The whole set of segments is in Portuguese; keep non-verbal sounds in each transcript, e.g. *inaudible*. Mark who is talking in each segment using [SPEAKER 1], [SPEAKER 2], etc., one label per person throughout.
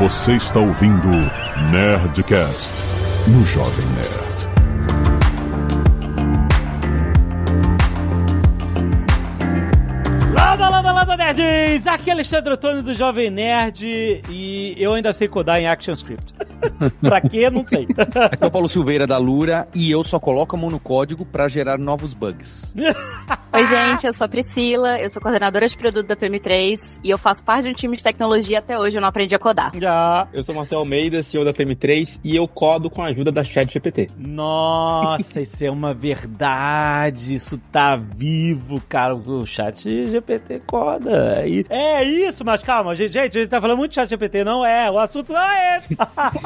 [SPEAKER 1] Você está ouvindo Nerdcast no Jovem Nerd.
[SPEAKER 2] Landa, landa, landa, nerds! Aqui é Alexandre Antônio do Jovem Nerd e eu ainda sei codar em ActionScript. *laughs* pra quê? Não sei.
[SPEAKER 3] Aqui é o Paulo Silveira da Lura e eu só coloco a mão no código pra gerar novos bugs. *laughs*
[SPEAKER 4] Oi, gente, eu sou a Priscila, eu sou coordenadora de produto da PM3 e eu faço parte de um time de tecnologia até hoje, eu não aprendi a codar.
[SPEAKER 2] Já.
[SPEAKER 5] Eu sou Marcel Almeida, CEO da PM3 e eu codo com a ajuda da ChatGPT.
[SPEAKER 2] Nossa, *laughs* isso é uma verdade. Isso tá vivo, cara. O chat GPT coda. E- É isso, mas calma, gente, gente, a gente tá falando muito de chat GPT, não é? O assunto não é esse.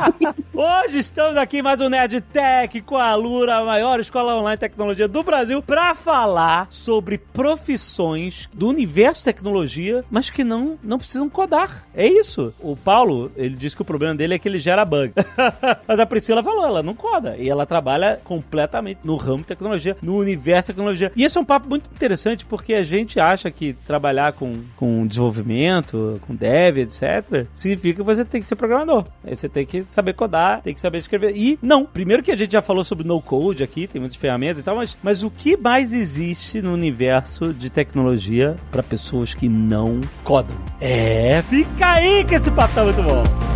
[SPEAKER 2] *laughs* Hoje estamos aqui em mais um Nerd Tech com a Lura, a maior escola online de tecnologia do Brasil, pra falar sobre profissões do universo tecnologia, mas que não, não precisam codar. É isso. O Paulo, ele disse que o problema dele é que ele gera bug. *laughs* mas a Priscila falou, ela não coda. E ela trabalha completamente no ramo de tecnologia, no universo de tecnologia. E esse é um papo muito interessante, porque a gente acha que trabalhar com, com desenvolvimento, com dev, etc., significa que você tem que ser programador. Aí você tem que saber codar, tem que saber escrever. E não, primeiro que a gente já falou sobre no code aqui, tem muitas ferramentas e tal, mas, mas o que mais existe no universo de tecnologia para pessoas que não codam? É, fica aí que esse papo tá muito bom.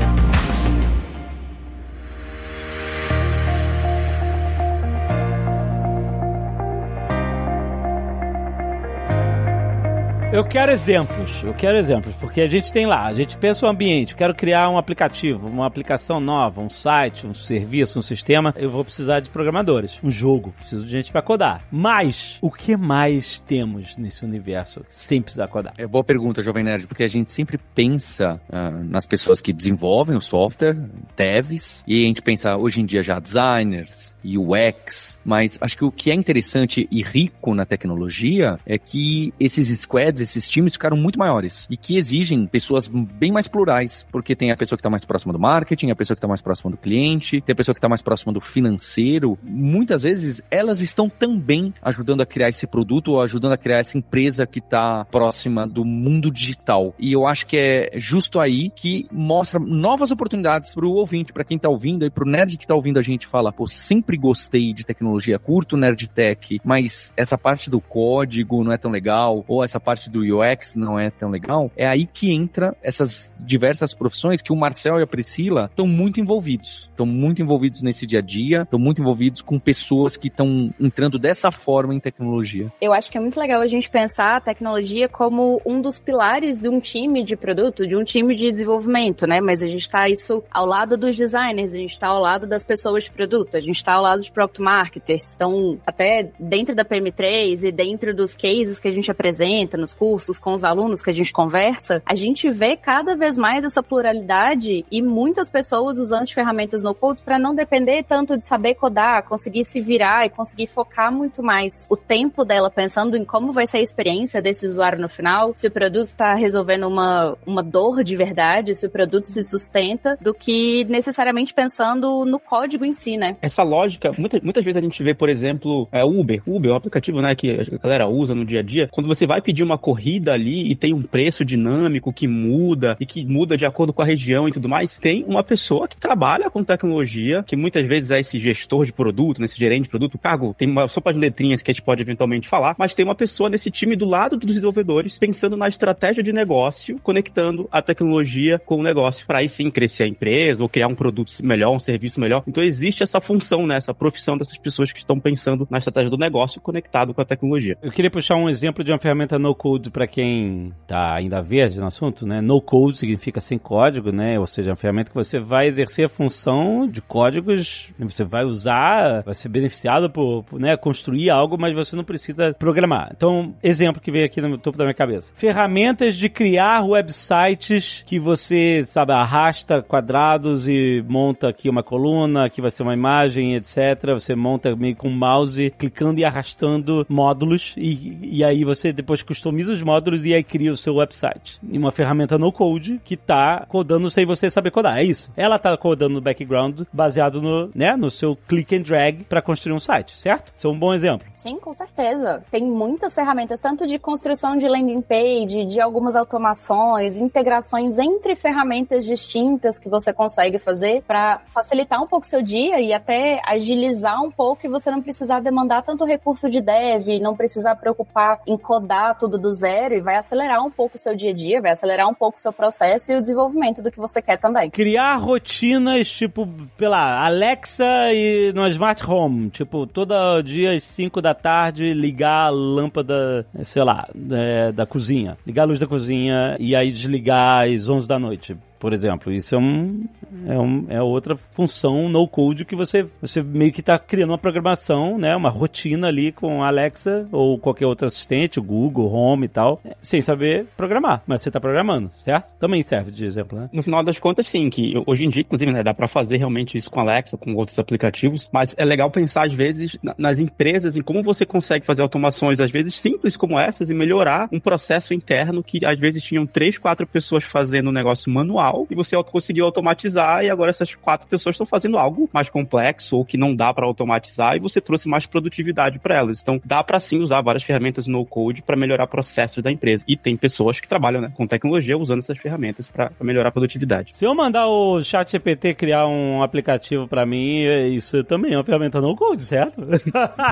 [SPEAKER 2] Eu quero exemplos, eu quero exemplos, porque a gente tem lá, a gente pensa o ambiente, quero criar um aplicativo, uma aplicação nova, um site, um serviço, um sistema, eu vou precisar de programadores, um jogo, preciso de gente para codar. Mas, o que mais temos nesse universo sem precisar codar?
[SPEAKER 3] É boa pergunta, Jovem Nerd, porque a gente sempre pensa ah, nas pessoas que desenvolvem o software, devs, e a gente pensa hoje em dia já designers, UX, mas acho que o que é interessante e rico na tecnologia é que esses squads, esses times ficaram muito maiores e que exigem pessoas bem mais plurais, porque tem a pessoa que está mais próxima do marketing, a pessoa que está mais próxima do cliente, tem a pessoa que está mais próxima do financeiro. Muitas vezes elas estão também ajudando a criar esse produto ou ajudando a criar essa empresa que está próxima do mundo digital. E eu acho que é justo aí que mostra novas oportunidades para o ouvinte, para quem está ouvindo e para o nerd que está ouvindo a gente fala, pô, sempre gostei de tecnologia, curto nerd tech, mas essa parte do código não é tão legal, ou essa parte do UX não é tão legal, é aí que entra essas diversas profissões que o Marcel e a Priscila estão muito envolvidos. Estão muito envolvidos nesse dia a dia, estão muito envolvidos com pessoas que estão entrando dessa forma em tecnologia.
[SPEAKER 4] Eu acho que é muito legal a gente pensar a tecnologia como um dos pilares de um time de produto, de um time de desenvolvimento, né? Mas a gente tá isso ao lado dos designers, a gente tá ao lado das pessoas de produto, a gente tá ao lado dos product marketers. Então, até dentro da PM3 e dentro dos cases que a gente apresenta nos cursos, com os alunos que a gente conversa, a gente vê cada vez mais essa pluralidade e muitas pessoas usando as ferramentas no codes para não depender tanto de saber codar, conseguir se virar e conseguir focar muito mais o tempo dela pensando em como vai ser a experiência desse usuário no final, se o produto está resolvendo uma, uma dor de verdade, se o produto se sustenta, do que necessariamente pensando no código em si, né?
[SPEAKER 5] Essa lógica, muita, muitas vezes a gente vê, por exemplo, é, Uber. Uber é um aplicativo né, que a galera usa no dia a dia. Quando você vai pedir uma corrida ali e tem um preço dinâmico que muda e que muda de acordo com a região e tudo mais, tem uma pessoa que trabalha com tecnologia, que muitas vezes é esse gestor de produto, né, esse gerente de produto, cargo, tem uma sopa de letrinhas que a gente pode eventualmente falar, mas tem uma pessoa nesse time do lado dos desenvolvedores pensando na estratégia de negócio, conectando a tecnologia com o negócio, para aí sim crescer a empresa ou criar um produto melhor, um serviço melhor. Então existe essa função, né, essa profissão dessas pessoas que estão pensando na estratégia do negócio conectado com a tecnologia.
[SPEAKER 2] Eu queria puxar um exemplo de uma ferramenta no code para quem tá ainda verde no assunto, né? No code significa sem código, né? Ou seja, é uma ferramenta que você vai exercer a função de códigos, você vai usar, vai ser beneficiado por, por, né, construir algo, mas você não precisa programar. Então, exemplo que veio aqui no topo da minha cabeça. Ferramentas de criar websites que você, sabe, arrasta quadrados e monta aqui uma coluna, aqui vai ser uma imagem, etc. Você monta meio com mouse, clicando e arrastando módulos e, e aí você depois customiza os módulos e aí cria o seu website. E uma ferramenta no code que tá codando sem você saber codar. É isso. Ela tá codando no background baseado no, né, no seu click and drag para construir um site, certo? Isso é um bom exemplo.
[SPEAKER 4] Sim, com certeza. Tem muitas ferramentas, tanto de construção de landing page, de algumas automações, integrações entre ferramentas distintas que você consegue fazer para facilitar um pouco seu dia e até agilizar um pouco e você não precisar demandar tanto recurso de dev, não precisar preocupar em codar tudo do zero e vai acelerar um pouco o seu dia a dia, vai acelerar um pouco o seu processo e o desenvolvimento do que você quer também.
[SPEAKER 2] Criar rotinas, tipo, pela Alexa e no Smart Home, tipo, todo dia às 5 da tarde ligar a lâmpada, sei lá, da, da cozinha, ligar a luz da cozinha e aí desligar às 11 da noite por exemplo. Isso é, um, é, um, é outra função no code que você, você meio que está criando uma programação, né? Uma rotina ali com a Alexa ou qualquer outro assistente, o Google, Home e tal, sem saber programar. Mas você está programando, certo? Também serve de exemplo, né?
[SPEAKER 5] No final das contas, sim, que hoje em dia, inclusive, né, dá para fazer realmente isso com a Alexa, com outros aplicativos, mas é legal pensar, às vezes, nas empresas, em como você consegue fazer automações, às vezes, simples como essas e melhorar um processo interno que, às vezes, tinham três, quatro pessoas fazendo um negócio manual e você conseguiu automatizar e agora essas quatro pessoas estão fazendo algo mais complexo ou que não dá para automatizar e você trouxe mais produtividade para elas. Então dá para sim usar várias ferramentas no code para melhorar processos da empresa. E tem pessoas que trabalham né, com tecnologia usando essas ferramentas para melhorar a produtividade.
[SPEAKER 2] Se eu mandar o chat GPT criar um aplicativo para mim, isso também é uma ferramenta no code, certo?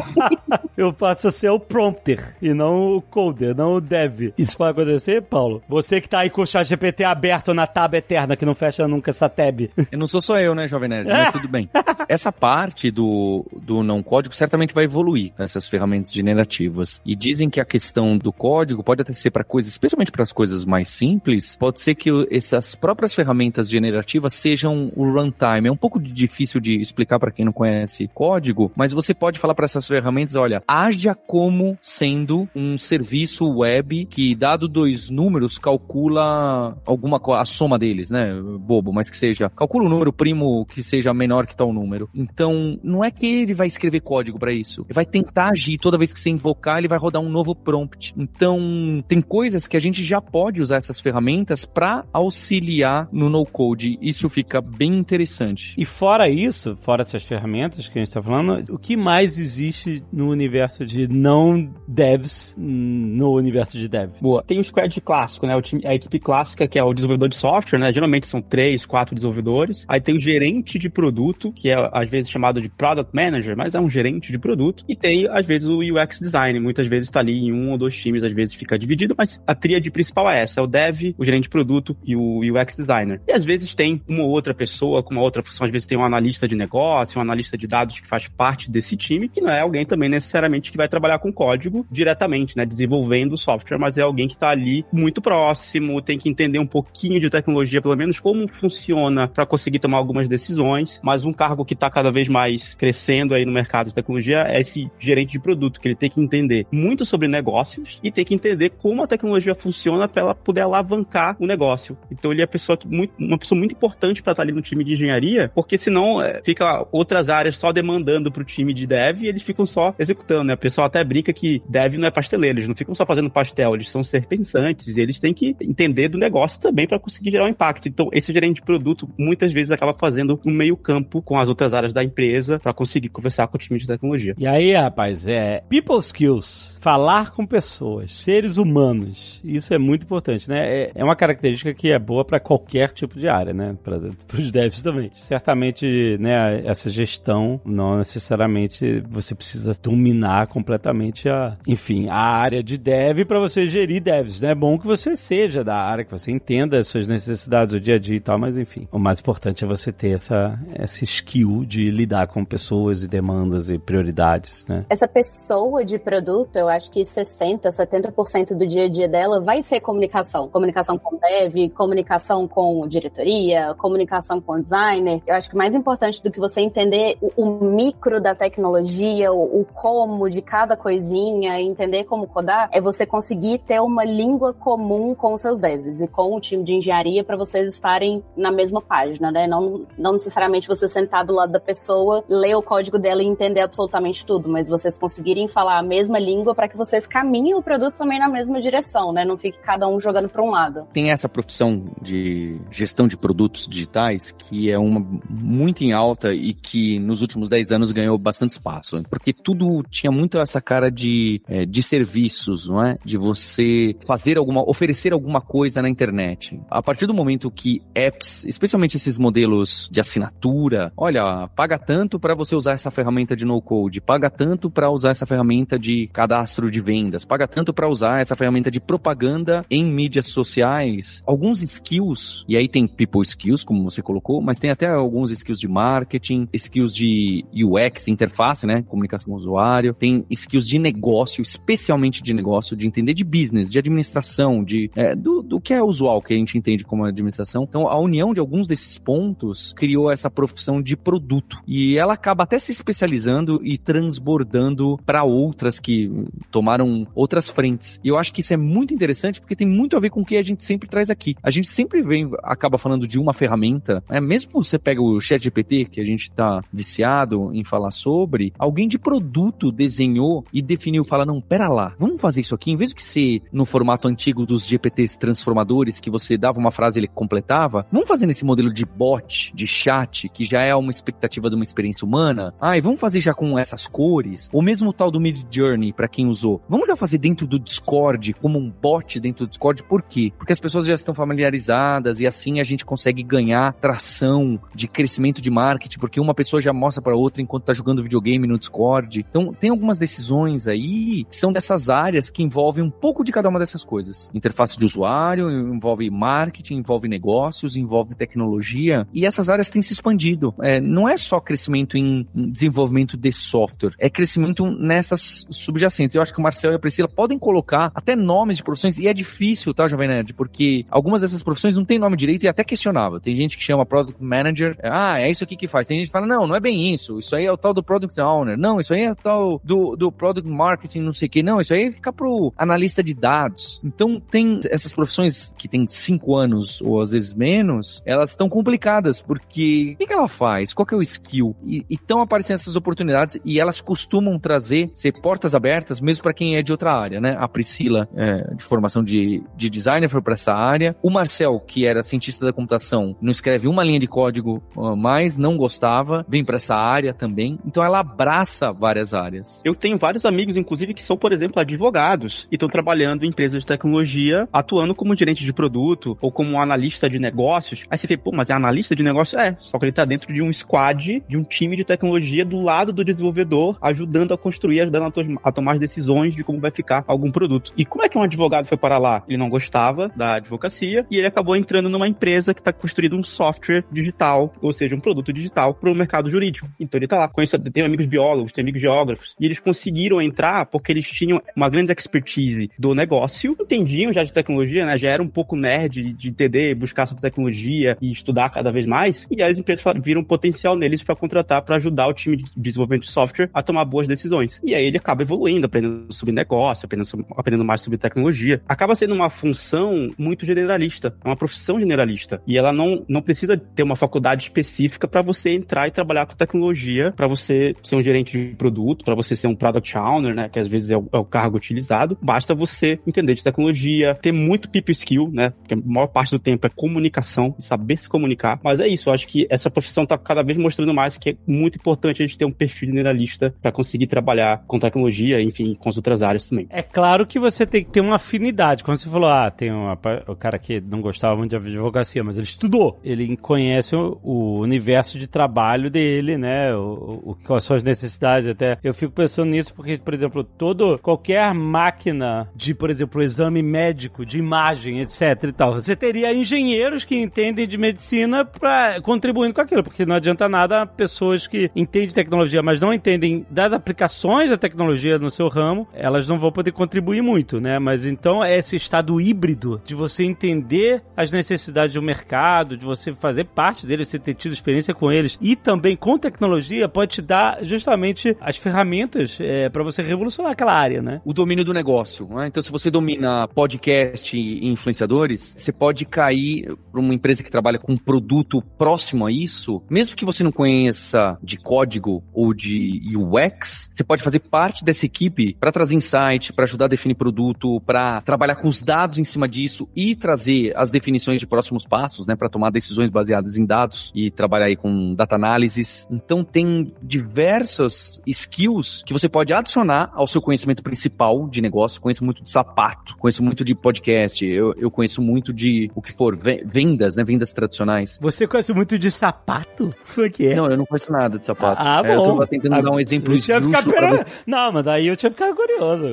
[SPEAKER 2] *laughs* eu passo a ser o prompter e não o coder, não o dev. Isso pode acontecer, Paulo? Você que tá aí com o chat GPT aberto na tab eterna que não fecha nunca essa tab.
[SPEAKER 3] Eu não sou só eu, né, Jovem Nerd? Mas tudo bem. *laughs* Essa parte do, do não código certamente vai evoluir essas ferramentas generativas. E dizem que a questão do código pode até ser para coisas, especialmente para as coisas mais simples, pode ser que essas próprias ferramentas generativas sejam o runtime. É um pouco difícil de explicar para quem não conhece código, mas você pode falar para essas ferramentas, olha, haja como sendo um serviço web que, dado dois números, calcula alguma a soma dele deles, né? Bobo, mas que seja. Calcula o número primo que seja menor que tal número. Então, não é que ele vai escrever código para isso. Ele vai tentar agir. Toda vez que você invocar, ele vai rodar um novo prompt. Então, tem coisas que a gente já pode usar essas ferramentas para auxiliar no no-code. Isso fica bem interessante.
[SPEAKER 2] E fora isso, fora essas ferramentas que a gente está falando, o que mais existe no universo de não devs no universo de dev?
[SPEAKER 5] Boa. Tem o squad clássico, né? Time, a equipe clássica, que é o desenvolvedor de software, né? Geralmente são três, quatro desenvolvedores. Aí tem o gerente de produto, que é às vezes chamado de product manager, mas é um gerente de produto. E tem às vezes o UX design, muitas vezes está ali em um ou dois times, às vezes fica dividido, mas a tríade principal é essa, é o dev, o gerente de produto e o UX designer. E às vezes tem uma ou outra pessoa com uma outra função, às vezes tem um analista de negócio, um analista de dados que faz parte desse time, que não é alguém também necessariamente que vai trabalhar com código diretamente, né, desenvolvendo o software, mas é alguém que está ali muito próximo, tem que entender um pouquinho de tecnologia pelo menos como funciona para conseguir tomar algumas decisões, mas um cargo que está cada vez mais crescendo aí no mercado de tecnologia é esse gerente de produto, que ele tem que entender muito sobre negócios e tem que entender como a tecnologia funciona para ela poder alavancar o negócio. Então ele é pessoa que, muito, uma pessoa muito importante para estar ali no time de engenharia, porque senão é, fica outras áreas só demandando para o time de dev e eles ficam só executando, né? O pessoal até brinca que dev não é pasteleiro, eles não ficam só fazendo pastel, eles são ser pensantes e eles têm que entender do negócio também para conseguir gerar um impacto impacto. Então, esse gerente de produto muitas vezes acaba fazendo um meio campo com as outras áreas da empresa para conseguir conversar com o time de tecnologia.
[SPEAKER 2] E aí, rapaz, é people skills, falar com pessoas, seres humanos. Isso é muito importante, né? É, é uma característica que é boa para qualquer tipo de área, né? Para *laughs* os devs também. Certamente, né, essa gestão não necessariamente você precisa dominar completamente a, enfim, a área de dev para você gerir devs, né? É bom que você seja da área, que você entenda as suas necessidades necessidades do dia a dia e tal, mas enfim. O mais importante é você ter essa, essa skill de lidar com pessoas e demandas e prioridades, né?
[SPEAKER 4] Essa pessoa de produto, eu acho que 60%, 70% do dia a dia dela vai ser comunicação. Comunicação com dev, comunicação com diretoria, comunicação com designer. Eu acho que mais importante do que você entender o, o micro da tecnologia, o, o como de cada coisinha, entender como codar, é você conseguir ter uma língua comum com os seus devs e com o time de engenharia para para vocês estarem na mesma página, né? Não, não necessariamente você sentar do lado da pessoa, ler o código dela e entender absolutamente tudo, mas vocês conseguirem falar a mesma língua para que vocês caminhem o produto também na mesma direção, né? Não fique cada um jogando para um lado.
[SPEAKER 3] Tem essa profissão de gestão de produtos digitais que é uma muito em alta e que nos últimos 10 anos ganhou bastante espaço, porque tudo tinha muito essa cara de, é, de serviços, não é? De você fazer alguma, oferecer alguma coisa na internet. A partir do momento que apps, especialmente esses modelos de assinatura, olha, paga tanto para você usar essa ferramenta de no-code, paga tanto para usar essa ferramenta de cadastro de vendas, paga tanto para usar essa ferramenta de propaganda em mídias sociais. Alguns skills, e aí tem people skills, como você colocou, mas tem até alguns skills de marketing, skills de UX, interface, né? Comunicação com o usuário, tem skills de negócio, especialmente de negócio, de entender de business, de administração, de é, do, do que é usual que a gente entende como administração. Então, a união de alguns desses pontos criou essa profissão de produto. E ela acaba até se especializando e transbordando para outras que tomaram outras frentes. E eu acho que isso é muito interessante porque tem muito a ver com o que a gente sempre traz aqui. A gente sempre vem, acaba falando de uma ferramenta, é mesmo você pega o Chat GPT, que a gente tá viciado em falar sobre, alguém de produto desenhou e definiu, fala, não, pera lá, vamos fazer isso aqui, em vez de ser no formato antigo dos GPTs transformadores, que você dava uma frase e ele completava, vamos fazer nesse modelo de bot, de chat, que já é uma expectativa de uma experiência humana, e vamos fazer já com essas cores, ou mesmo o tal do Mid Journey, para quem usou, vamos já fazer dentro do Discord, como um bot dentro do Discord, por quê? Porque as pessoas já estão familiarizadas e assim a gente consegue ganhar tração de crescimento de marketing, porque uma pessoa já mostra para outra enquanto tá jogando videogame no Discord. Então, tem algumas decisões aí que são dessas áreas que envolvem um pouco de cada uma dessas coisas. Interface de usuário, envolve marketing, envolve negócios, envolve tecnologia, e essas áreas têm se expandido. É, não é só crescimento em desenvolvimento de software, é crescimento nessas subjacentes. Eu acho que o Marcel e a Priscila podem colocar até nomes de profissões, e é difícil, tá, Jovem Nerd? Porque algumas dessas profissões não tem nome direito e é até questionável. Tem gente que chama Product Manager, ah, é isso aqui que faz. Tem gente que fala, não, não é bem isso. Isso aí é o tal do Product Owner. Não, isso aí é o tal do, do Product Marketing, não sei o que. Não, isso aí fica pro analista de dados. Então, tem essas profissões que tem cinco anos ou às vezes menos, elas estão complicadas, porque o que, que ela faz? Qual que é o skill? E estão aparecendo essas oportunidades e elas costumam trazer, ser portas abertas, mesmo para quem é de outra área, né? A Priscila, é, de formação de, de designer, foi para essa área. O Marcel, que era cientista da computação, não escreve uma linha de código mais, não gostava, vem para essa área também. Então ela abraça várias áreas.
[SPEAKER 5] Eu tenho vários amigos, inclusive, que são, por exemplo, advogados e estão trabalhando em empresas de tecnologia, atuando como gerente de produto ou como analista de negócios. Aí você vê, pô, mas é analista de negócio? É, só que ele tá dentro de um squad, de um time de tecnologia do lado do desenvolvedor, ajudando a construir, ajudando a, tomar as decisões de como vai ficar algum produto. E como é que um advogado foi para lá? Ele não gostava da advocacia e ele acabou entrando numa empresa que está construindo um software digital, ou seja, um produto digital para o mercado jurídico. Então ele tá lá, conhece, tem amigos biólogos, tem amigos geógrafos, e eles conseguiram entrar porque eles tinham uma grande expertise do negócio, entendiam já de tecnologia, né? Já era um pouco nerd de entender, buscar sobre tecnologia e estudar cada vez mais, e as empresas viram potencial neles para contratar para ajudar o time de desenvolvimento de software a tomar boas decisões. E aí ele acaba evoluindo, aprendendo sobre negócio, aprendendo, aprendendo mais sobre tecnologia. Acaba sendo uma função muito generalista, é uma profissão generalista. E ela não, não precisa ter uma faculdade específica para você entrar e trabalhar com tecnologia, para você ser um gerente de produto, para você ser um product owner, né, que às vezes é o, é o, cargo utilizado. Basta você entender de tecnologia, ter muito people skill, né, porque a maior parte do tempo é comunicação, saber se comunicar. Mas é isso, eu acho que essa profissão está cada vez mostrando mais que é muito importante a gente ter um perfil generalista para conseguir trabalhar com tecnologia, enfim, com as outras áreas também.
[SPEAKER 2] É claro que você tem que ter uma afinidade. Quando você falou, ah, tem uma, o cara que não gostava muito de advocacia, mas ele estudou, ele conhece o, o universo de trabalho dele, né, o, quais são as necessidades até. Eu fico pensando nisso porque, por exemplo, todo, qualquer máquina de, por exemplo, exame médico, de imagem, etc e tal, você teria engenheiros que entendem de medicina para contribuindo com aquilo, porque não adianta nada pessoas que entendem de tecnologia, mas não entendem das aplicações da tecnologia no seu ramo, elas não vão poder contribuir muito, né? Mas então é esse estado híbrido de você entender as necessidades do mercado, de você fazer parte deles, você ter tido experiência com eles e também com tecnologia pode te dar justamente as ferramentas é, para você revolucionar aquela área, né?
[SPEAKER 3] O domínio do negócio. Né? Então, se você domina podcast e influenciadores, você pode para ir para uma empresa que trabalha com um produto próximo a isso, mesmo que você não conheça de código ou de UX, você pode fazer parte dessa equipe para trazer insight, para ajudar a definir produto, para trabalhar com os dados em cima disso e trazer as definições de próximos passos, né, para tomar decisões baseadas em dados e trabalhar aí com data análises. Então tem diversas skills que você pode adicionar ao seu conhecimento principal de negócio. Conheço muito de sapato, conheço muito de podcast, eu, eu conheço muito de o que for, vendas, né, vendas tradicionais.
[SPEAKER 2] Você conhece muito de sapato? O que é?
[SPEAKER 3] Não, eu não conheço nada de sapato.
[SPEAKER 2] Ah, é, bom.
[SPEAKER 3] Eu tô tentando ah, dar um exemplo
[SPEAKER 2] eu tinha ficar pera... Não, mas daí eu tinha ficado curioso.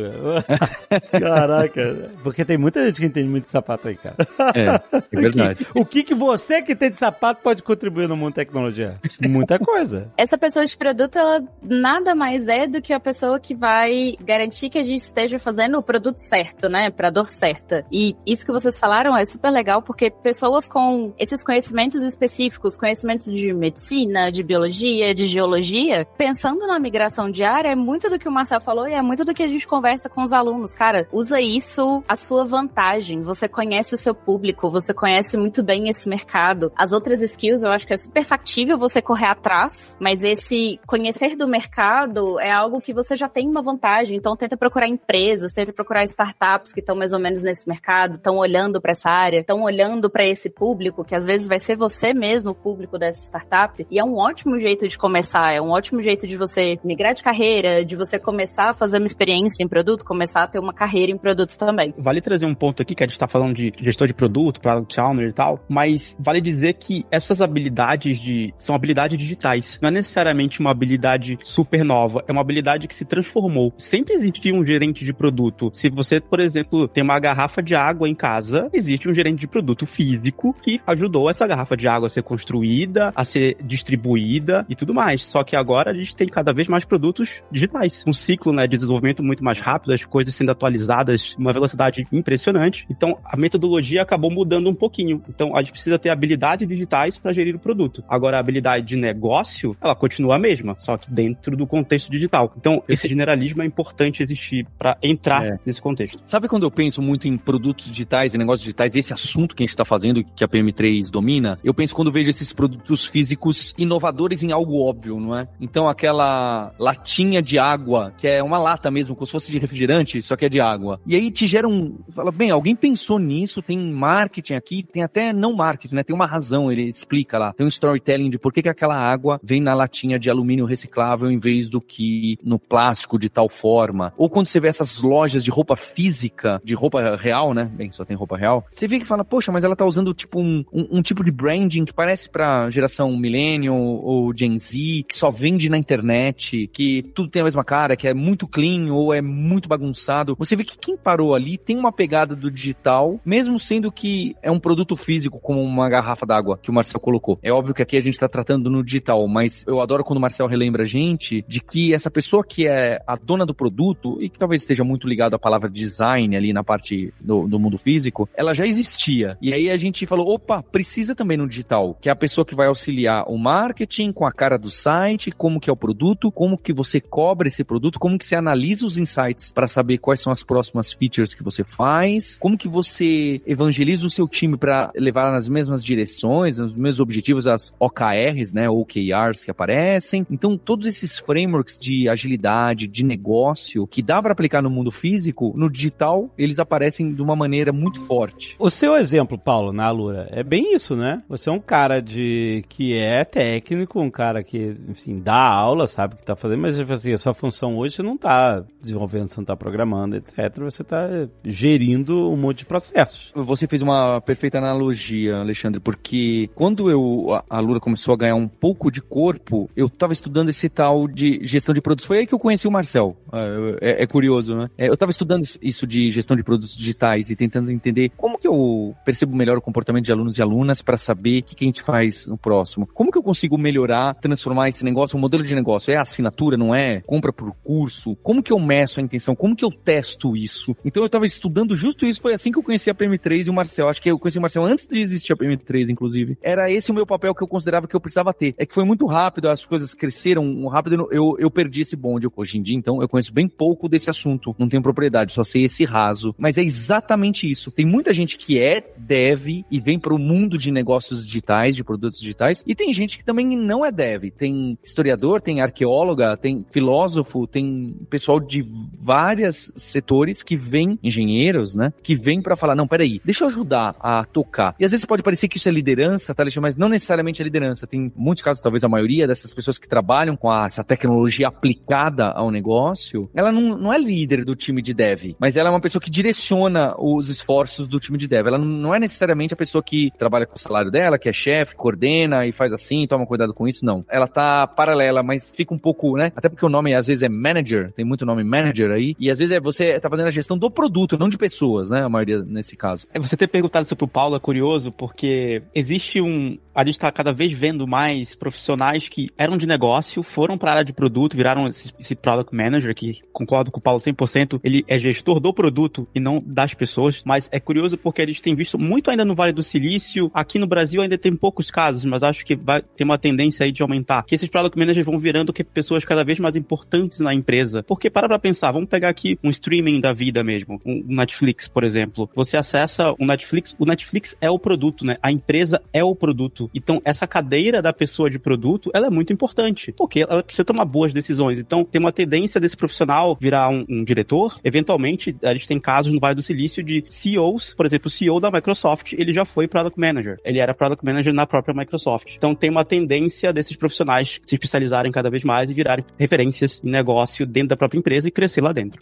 [SPEAKER 2] *laughs* Caraca. Porque tem muita gente que entende muito de sapato aí, cara.
[SPEAKER 3] É, é *laughs* verdade.
[SPEAKER 2] O que, que você que tem de sapato pode contribuir no mundo da tecnologia? Muita coisa. *laughs*
[SPEAKER 4] Essa pessoa de produto, ela nada mais é do que a pessoa que vai garantir que a gente esteja fazendo o produto certo, né? Pra dor certa. E isso que vocês falaram é super legal porque pessoas com esses conhecimentos específicos, conhecimentos de medicina, de biologia, de geologia, pensando na migração diária, é muito do que o Marcel falou e é muito do que a gente conversa com os alunos. Cara, usa isso a sua vantagem. Você conhece o seu público, você conhece muito bem esse mercado. As outras skills eu acho que é super factível você correr atrás, mas esse conhecer do mercado é algo que você já tem uma vantagem. Então tenta procurar empresas, tenta procurar startups que estão mais ou menos nesse mercado, estão olhando para essa área, estão olhando para esse público, que às vezes vai ser você mesmo o público dessa startup. E é um ótimo jeito de começar, é um ótimo jeito de você migrar de carreira, de você começar a fazer uma experiência em produto, começar a ter uma carreira em produto também.
[SPEAKER 5] Vale trazer um ponto aqui que a gente está falando de gestor de produto, product owner e tal, mas vale dizer que essas habilidades de são habilidades digitais. Não é necessariamente uma habilidade super nova, é uma habilidade que se transformou. Sempre existia um gerente de produto. Se você, por exemplo, tem uma garrafa de água em casa, existe um gerente de produto físico que ajudou essa garrafa de água a ser construída, a ser distribuída e tudo mais. Só que agora a gente tem cada vez mais produtos digitais. Um ciclo né, de desenvolvimento muito mais rápido, as coisas sendo atualizadas uma velocidade impressionante. Então a metodologia acabou mudando um pouquinho. Então a gente precisa ter habilidades digitais para gerir o produto. Agora a habilidade de negócio, ela continua a mesma, só que dentro do contexto digital. Então esse generalismo é importante existir para entrar é. nesse contexto.
[SPEAKER 3] Sabe quando eu penso muito em produtos digitais e negócios digitais, esse assunto que a gente está fazendo, que a PM3 domina, eu penso quando vejo esses produtos físicos inovadores em algo óbvio, não é? Então aquela latinha de água, que é uma lata mesmo, como se fosse de refrigerante, só que é de água. E aí te gera um. Fala, bem, alguém pensou nisso, tem marketing aqui, tem até não marketing, né? Tem uma razão, ele explica lá. Tem um storytelling de por que, que aquela água vem na latinha de alumínio reciclável em vez do que no plástico de tal forma. Ou quando você vê essas lojas de roupa física, de roupa real, né? Bem, só tem roupa real. Você vê que fala, poxa, mas ela tá usando tipo um, um, um tipo de branding que parece pra geração millennial ou Gen Z, que só vende na internet, que tudo tem a mesma cara, que é muito clean ou é muito bagunçado. Você vê que quem parou ali tem uma pegada do digital, mesmo sendo que é um produto físico, como uma garrafa d'água que o Marcel colocou. É óbvio que aqui a gente tá tratando no digital, mas eu adoro quando o Marcel relembra a gente de que essa pessoa que é a dona do produto e que talvez esteja muito ligado à palavra design ali na parte do, do mundo físico, ela já existia. E aí a gente falou, opa, precisa também no digital, que é a pessoa que vai auxiliar o marketing com a cara do site, como que é o produto, como que você cobra esse produto, como que você analisa os insights para saber quais são as próximas features que você faz, como que você evangeliza o seu time para levar nas mesmas direções, nos mesmos objetivos, as OKRs, né, OKRs que aparecem. Então, todos esses frameworks de agilidade, de negócio, que dá para aplicar no mundo físico, no digital, eles aparecem de uma maneira muito forte.
[SPEAKER 2] O seu exemplo, Paulo, na Alura, é bem isso, né? Você é um cara de que é técnico, um cara que, enfim, dá aula, sabe o que tá fazendo, mas assim, a sua função hoje você não tá desenvolvendo, você não tá programando, etc. Você tá gerindo um monte de processos.
[SPEAKER 3] Você fez uma perfeita analogia, Alexandre, porque quando eu a Alura começou a ganhar um pouco de corpo, eu tava estudando esse tal de gestão de produtos. Foi aí que eu conheci o Marcel. É, é, é curioso, né? É, eu tava estudando isso de gestão de produtos digitais e tentando entender como que eu percebo melhor o comportamento de alunos e alunas para saber o que, que, a gente faz no próximo. Como que eu consigo melhorar, transformar esse negócio, um modelo de negócio? É assinatura, não é? Compra por curso? Como que eu meço a intenção? Como que eu testo isso? Então eu tava estudando justo isso, foi assim que eu conheci a PM3 e o Marcel. Acho que eu conheci o Marcel antes de existir a PM3, inclusive. Era esse o meu papel que eu considerava que eu precisava ter. É que foi muito rápido, as coisas cresceram rápido, eu, eu perdi esse bonde. Hoje em dia, então, eu conheço bem pouco desse assunto. Não tenho propriedade, só sei esse raso. Mas é exatamente isso. Tem muita gente que é dev e vem para o mundo de negócios digitais, de produtos digitais, e tem gente que também não é dev. Tem historiador, tem arqueóloga, tem filósofo, tem pessoal de vários setores que vem, engenheiros, né, que vem para falar, não, peraí, deixa eu ajudar a tocar. E às vezes pode parecer que isso é liderança, tá, Alexandre? Mas não necessariamente é liderança. Tem muitos casos, talvez a maioria dessas pessoas que trabalham com a, essa tecnologia aplicada ao negócio, ela não, não é líder do time de dev, mas ela é uma pessoa que direciona os esforços do time de dev. Ela não é necessariamente a pessoa que trabalha com o salário dela, que é chefe, coordena e faz assim, toma cuidado com isso, não. Ela tá paralela, mas fica um pouco, né? Até porque o nome às vezes é manager, tem muito nome manager aí, e às vezes é você tá fazendo a gestão do produto, não de pessoas, né? A maioria nesse caso.
[SPEAKER 5] É, você ter perguntado isso pro Paulo é curioso, porque existe um. A gente tá cada vez vendo mais profissionais que eram de negócio, foram para a área de produto, viraram esse, esse product manager, que concordo com o Paulo 100%, ele é gestor do produto e não das pessoas, mas é curioso porque a gente tem visto muito ainda no Vale do Silício, aqui no Brasil ainda tem poucos casos, mas acho que vai ter uma tendência aí de aumentar, que esses product managers vão virando que pessoas cada vez mais importantes na empresa. Porque para pra pensar, vamos pegar aqui um streaming da vida mesmo, um Netflix, por exemplo. Você acessa o Netflix, o Netflix é o produto, né? A empresa é o produto. Então, essa cadeira da pessoa de produto, ela é muito importante, porque ela precisa tomar boas decisões. Então, tem uma tendência desse profissional virar um, um diretor. Eventualmente, a gente tem casos no Vale do Silício de CEOs, por exemplo, o CEO da Microsoft, ele já foi Product Manager. Ele era Product Manager na própria Microsoft. Então, tem uma tendência desses profissionais se especializarem cada vez mais e virarem referências em negócio dentro da própria empresa e crescer lá dentro.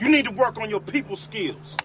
[SPEAKER 5] You need to work on your people
[SPEAKER 2] skills.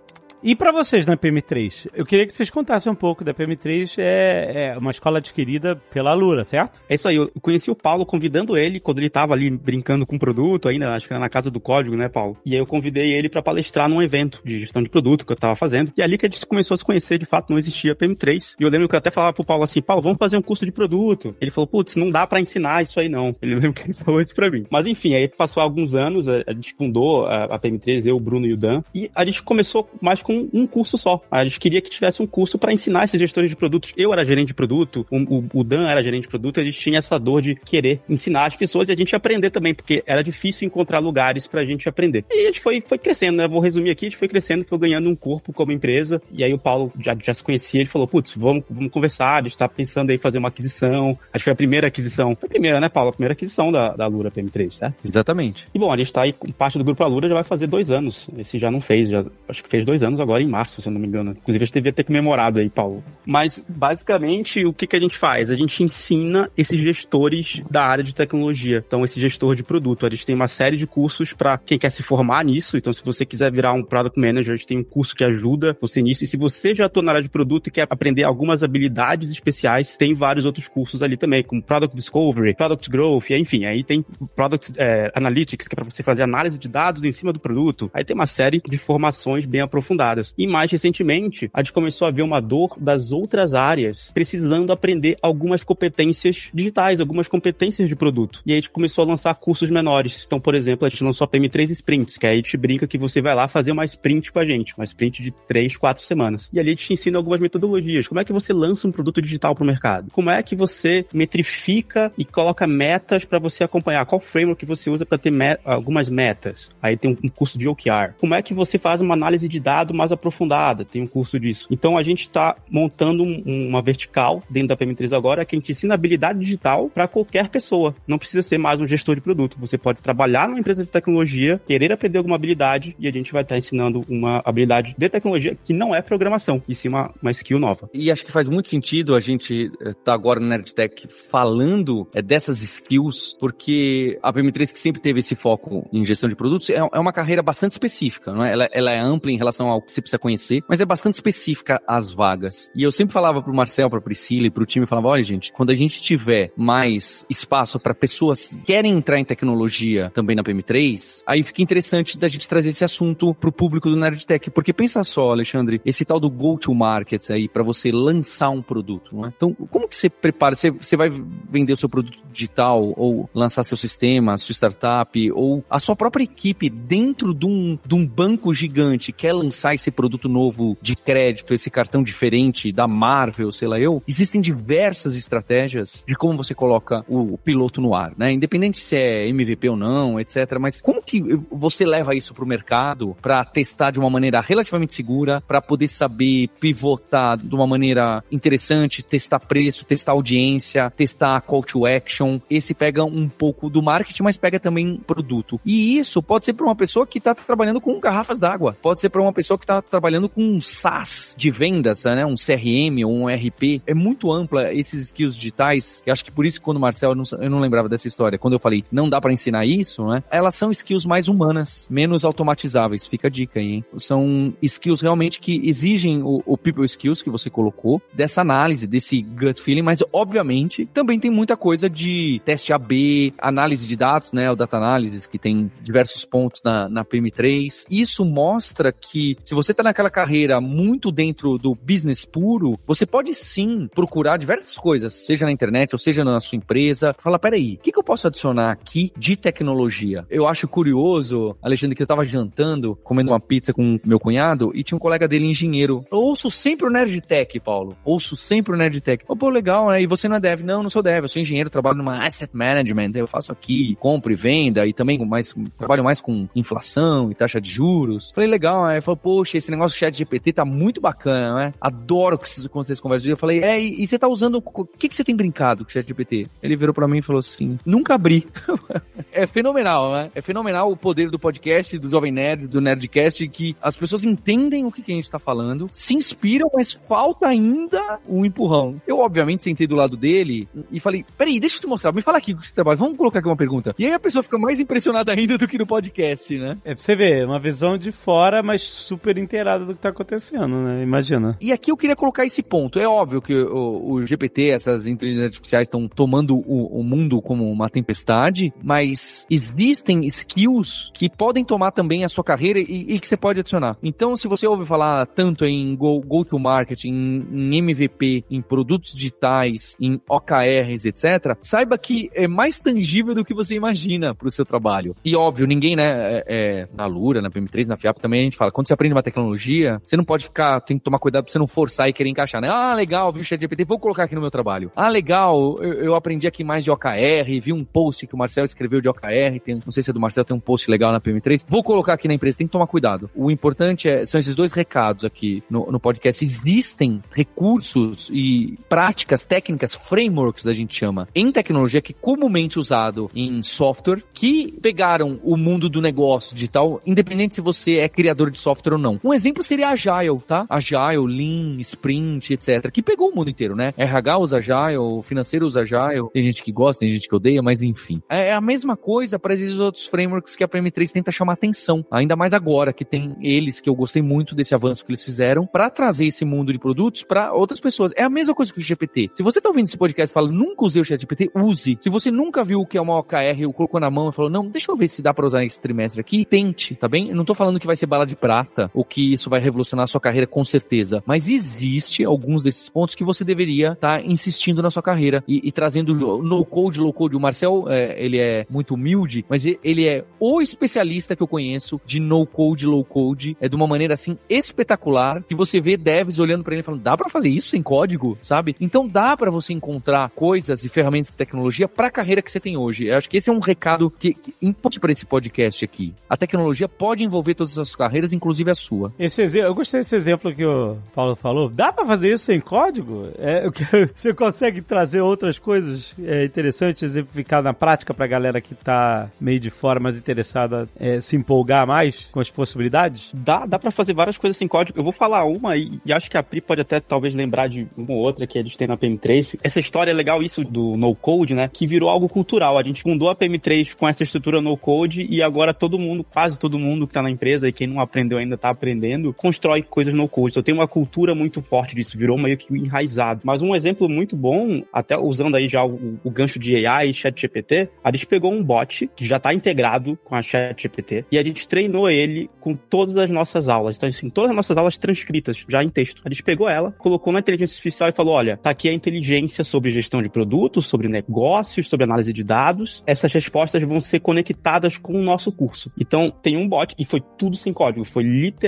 [SPEAKER 2] E para vocês na PM3? Eu queria que vocês contassem um pouco da PM3, é, é, uma escola adquirida pela Lura, certo?
[SPEAKER 5] É isso aí, eu conheci o Paulo convidando ele quando ele tava ali brincando com o produto ainda, acho que era na casa do código, né, Paulo? E aí eu convidei ele para palestrar num evento de gestão de produto que eu tava fazendo. E ali que a gente começou a se conhecer, de fato não existia PM3. E eu lembro que eu até falava pro Paulo assim, Paulo, vamos fazer um curso de produto. Ele falou, putz, não dá para ensinar isso aí não. Ele *laughs* lembra que ele falou isso pra mim. Mas enfim, aí passou alguns anos, a gente fundou a PM3, eu, o Bruno e o Dan, e a gente começou mais com com um curso só. A gente queria que tivesse um curso para ensinar esses gestores de produtos. Eu era gerente de produto, o, o, Dan era gerente de produto, a gente tinha essa dor de querer ensinar as pessoas e a gente aprender também, porque era difícil encontrar lugares pra gente aprender. E a gente foi, foi crescendo, né? Vou resumir aqui, a gente foi crescendo, foi ganhando um corpo como empresa. E aí o Paulo já, já se conhecia, ele falou, putz, vamos, vamos conversar, a gente tá pensando aí fazer uma aquisição. Acho que foi a primeira aquisição. Foi a primeira, né, Paulo? A primeira aquisição da, da Lura PM3, certo?
[SPEAKER 3] Exatamente.
[SPEAKER 5] E bom, a gente tá aí com parte do grupo Alura já vai fazer dois anos. Esse já não fez, já acho que fez dois anos agora em março, se eu não me engano. Inclusive, a gente devia ter comemorado aí, Paulo. Mas, basicamente, o que, que a gente faz? A gente ensina esses gestores da área de tecnologia. Então, esse gestor de produto. A gente tem uma série de cursos para quem quer se formar nisso. Então, se você quiser virar um Product Manager, a gente tem um curso que ajuda você nisso. E se você já atua na área de produto e quer aprender algumas habilidades especiais, tem vários outros cursos ali também, como Product Discovery, Product Growth, enfim. Aí tem Product é, Analytics, que é para você fazer análise de dados em cima do produto. Aí tem uma série de formações bem aprofundadas. E mais recentemente, a gente começou a ver uma dor das outras áreas precisando aprender algumas competências digitais, algumas competências de produto. E aí a gente começou a lançar cursos menores. Então, por exemplo, a gente lançou a PM3 Sprints, que aí a gente brinca que você vai lá fazer uma sprint com a gente, uma sprint de 3, 4 semanas. E ali a gente ensina algumas metodologias. Como é que você lança um produto digital para o mercado? Como é que você metrifica e coloca metas para você acompanhar? Qual framework que você usa para ter met algumas metas? Aí tem um curso de OKR. Como é que você faz uma análise de dado mais aprofundada? tem um curso disso. Então a gente está montando um, uma vertical dentro da PM3 agora que a gente ensina habilidade digital para qualquer pessoa. Não precisa ser mais um gestor de produto. Você pode trabalhar numa empresa de tecnologia, querer aprender alguma habilidade e a gente vai estar tá ensinando uma habilidade de tecnologia que não é programação, e sim uma, uma skill nova.
[SPEAKER 3] E acho que faz muito sentido a gente estar tá agora no Nerdtech falando é, dessas skills, porque a PM3 que sempre teve esse foco em gestão de produtos é, é uma carreira bastante específica, não é? Ela, ela é ampla em relação ao você precisa conhecer, mas é bastante específica as vagas. E eu sempre falava pro Marcel, pra Priscila e pro time, falava, olha gente, quando a gente tiver mais espaço para pessoas que querem entrar em tecnologia também na PM3, aí fica interessante da gente trazer esse assunto pro público do Nerdtech, porque pensa só, Alexandre, esse tal do go-to-market aí, para você lançar um produto, não é? Então, como que você prepara? Você, você vai vender o seu produto digital, ou lançar seu sistema, sua startup, ou a sua própria equipe dentro de um, de um banco gigante quer lançar esse produto novo de crédito, esse cartão diferente, da Marvel, sei lá eu, existem diversas estratégias de como você coloca o, o piloto no ar, né? Independente se é MVP ou não, etc. Mas como que você leva isso para o mercado para testar de uma maneira relativamente segura, para poder saber pivotar de uma maneira interessante, testar preço, testar audiência, testar call to action. Esse pega um pouco do marketing, mas pega também produto. E isso pode ser para uma pessoa que está trabalhando com garrafas d'água, pode ser para uma pessoa que está trabalhando com um SaaS de vendas, né? Um CRM ou um RP. É muito ampla esses skills digitais. Eu acho que por isso que quando o Marcel, eu não, eu não lembrava dessa história, quando eu falei não dá para ensinar isso, né? Elas são skills mais humanas, menos automatizáveis. Fica a dica aí, hein? São skills realmente que exigem o, o people skills que você colocou, dessa análise, desse gut feeling, mas obviamente também tem muita coisa de teste AB, análise de dados, né? O data analysis, que tem diversos pontos na, na PM3. Isso mostra que se você tá naquela carreira muito dentro do business puro, você pode sim procurar diversas coisas, seja na internet ou seja na sua empresa. Fala, peraí, o que, que eu posso adicionar aqui de tecnologia? Eu acho curioso, Alexandre, que eu tava jantando, comendo uma pizza com meu cunhado e tinha um colega dele engenheiro. Eu ouço sempre o Nerdtech, Paulo. Ouço sempre o Nerdtech. Oh, pô, legal, né? E você não é dev? Não, não sou dev. Eu sou engenheiro, trabalho numa asset management. Eu faço aqui, compro e venda e também mais, trabalho mais com inflação e taxa de juros. Falei, legal, né? Ele falou, poxa, esse negócio do chat GPT tá muito bacana, né? Adoro quando vocês conversam. Eu falei, é, e, e você tá usando, o que que você tem brincado com o chat GPT? Ele virou pra mim e falou assim, nunca abri. *laughs* é fenomenal, né? É fenomenal o poder do podcast, do Jovem Nerd, do Nerdcast, que as pessoas entendem o que, que a gente tá falando, se inspiram, mas falta ainda um empurrão. Eu, obviamente, sentei do lado dele e falei, peraí, deixa eu te mostrar, me fala aqui o que você trabalha, vamos colocar aqui uma pergunta. E aí a pessoa fica mais impressionada ainda do que no podcast, né?
[SPEAKER 2] É pra você ver, uma visão de fora, mas super inteirada do que tá acontecendo, né? Imagina.
[SPEAKER 3] E aqui eu queria colocar esse ponto. É óbvio que o, o GPT, essas inteligências artificiais estão tomando o, o mundo como uma tempestade, mas existem skills que podem tomar também a sua carreira e, e que você pode adicionar. Então, se você ouve falar tanto em go, go to market, em, em MVP, em produtos digitais, em OKRs, etc., saiba que é mais tangível do que você imagina para o seu trabalho. E óbvio, ninguém, né, é, é, na Lura, na PM3, na FIAP também a gente fala, quando você aprende tecnologia, você não pode ficar, tem que tomar cuidado pra você não forçar e querer encaixar, né? Ah, legal, vi o ChatGPT, vou colocar aqui no meu trabalho. Ah, legal, eu, eu, aprendi aqui mais de OKR, vi um post que o Marcel escreveu de OKR, tem, não sei se é do Marcel, tem um post legal na PM3, vou colocar aqui na empresa, tem que tomar cuidado. O importante é, são esses dois recados aqui no, no podcast. Existem recursos e práticas técnicas, frameworks a gente chama, em tecnologia que é comumente usado em software, que pegaram o mundo do negócio digital, independente se você é criador de software ou não. Um exemplo seria Agile, tá? Agile, Lean, Sprint, etc. Que pegou o mundo inteiro, né? RH usa Agile, financeiro usa Agile, tem gente que gosta, tem gente que odeia, mas enfim. É a mesma coisa para esses outros frameworks que a PM3 tenta chamar atenção, ainda mais agora que tem eles, que eu gostei muito desse avanço que eles fizeram, para trazer esse mundo de produtos para outras pessoas. É a mesma coisa que o GPT. Se você tá ouvindo esse podcast e fala, nunca usei o ChatGPT, use. Se você nunca viu o que é uma OKR, ou colocou na mão e falou, não, deixa eu ver se dá para usar esse trimestre aqui, tente, tá bem? Eu não tô falando que vai ser bala de prata, ou que isso vai revolucionar a sua carreira com certeza, mas existe alguns desses pontos que você deveria estar tá insistindo na sua carreira e, e trazendo no code, low code. O Marcel, é, ele é muito humilde, mas ele é o especialista que eu conheço de no code, low code, é de uma maneira assim espetacular que você vê devs olhando para ele falando, dá para fazer isso sem código, sabe? Então dá para você encontrar coisas e ferramentas de tecnologia para a carreira que você tem hoje. Eu acho que esse é um recado que, importante para esse podcast aqui. A tecnologia pode envolver todas as suas carreiras, inclusive a sua.
[SPEAKER 2] Esse exemplo, eu gostei desse exemplo que o Paulo falou. Dá para fazer isso sem código? É, *laughs* você consegue trazer outras coisas é, interessantes, exemplificar na prática pra galera que tá meio de fora, mas interessada é, se empolgar mais com as possibilidades?
[SPEAKER 5] Dá, dá para fazer várias coisas sem código. Eu vou falar uma e, e, acho que a Pri pode até talvez lembrar de uma ou outra que a gente tem na PM3. Essa história é legal, isso do no code, né? Que virou algo cultural. A gente fundou a PM3 com essa estrutura no code e agora todo mundo, quase todo mundo que tá na empresa e quem não aprendeu ainda tá aprendendo, constrói coisas no code. Então tem uma cultura muito forte disso, virou meio que enraizado. Mas um exemplo muito bom, até usando aí já o, o gancho de AI e ChatGPT, a gente pegou um bot que já tá integrado com a ChatGPT e a gente treinou ele com todas as nossas aulas. Então, assim, todas as nossas aulas transcritas, já em texto. A gente pegou ela, colocou na inteligência artificial e falou: olha, tá aqui a inteligência sobre gestão de produtos, sobre negócios, sobre análise de dados. Essas respostas vão ser conectadas com o nosso curso. Então, tem um bot e foi tudo sem código. Foi literalmente